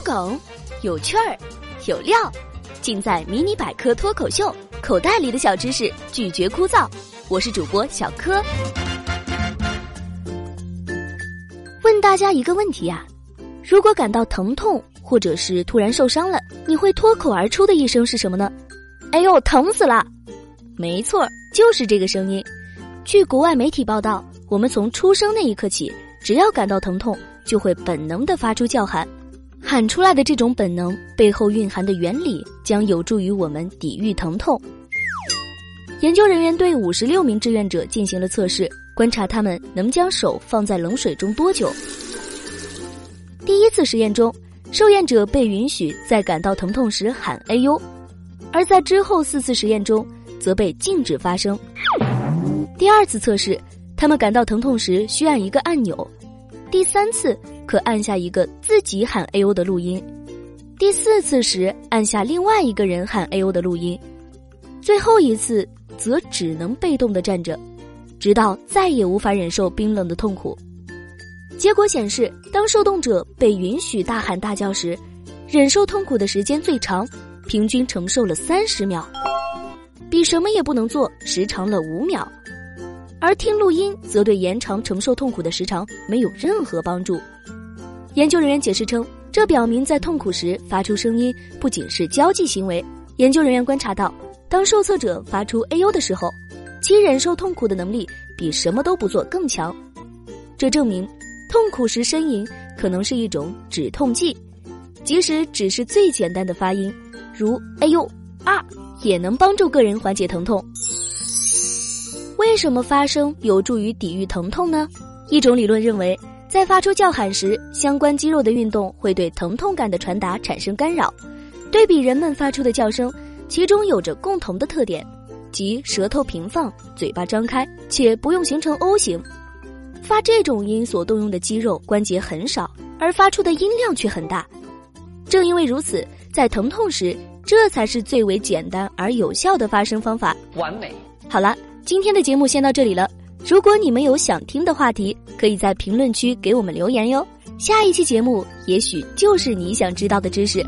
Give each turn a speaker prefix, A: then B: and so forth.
A: 梗，有趣儿，有料，尽在《迷你百科脱口秀》。口袋里的小知识，拒绝枯燥。我是主播小柯。问大家一个问题呀：如果感到疼痛，或者是突然受伤了，你会脱口而出的一声是什么呢？哎呦，疼死了！没错，就是这个声音。据国外媒体报道，我们从出生那一刻起，只要感到疼痛，就会本能的发出叫喊。喊出来的这种本能背后蕴含的原理，将有助于我们抵御疼痛。研究人员对五十六名志愿者进行了测试，观察他们能将手放在冷水中多久。第一次实验中，受验者被允许在感到疼痛时喊“哎呦”，而在之后四次实验中，则被禁止发声。第二次测试，他们感到疼痛时需按一个按钮。第三次可按下一个自己喊 “A O” 的录音，第四次时按下另外一个人喊 “A O” 的录音，最后一次则只能被动的站着，直到再也无法忍受冰冷的痛苦。结果显示，当受动者被允许大喊大叫时，忍受痛苦的时间最长，平均承受了三十秒，比什么也不能做时长了五秒。而听录音则对延长承受痛苦的时长没有任何帮助。研究人员解释称，这表明在痛苦时发出声音不仅是交际行为。研究人员观察到，当受测者发出“哎呦”的时候，其忍受痛苦的能力比什么都不做更强。这证明，痛苦时呻吟可能是一种止痛剂，即使只是最简单的发音，如“哎呦”“啊”，也能帮助个人缓解疼痛。为什么发声有助于抵御疼痛呢？一种理论认为，在发出叫喊时，相关肌肉的运动会对疼痛感的传达产生干扰。对比人们发出的叫声，其中有着共同的特点，即舌头平放、嘴巴张开，且不用形成 O 型。发这种音所动用的肌肉关节很少，而发出的音量却很大。正因为如此，在疼痛时，这才是最为简单而有效的发声方法。
B: 完美。
A: 好了。今天的节目先到这里了。如果你们有想听的话题，可以在评论区给我们留言哟。下一期节目也许就是你想知道的知识。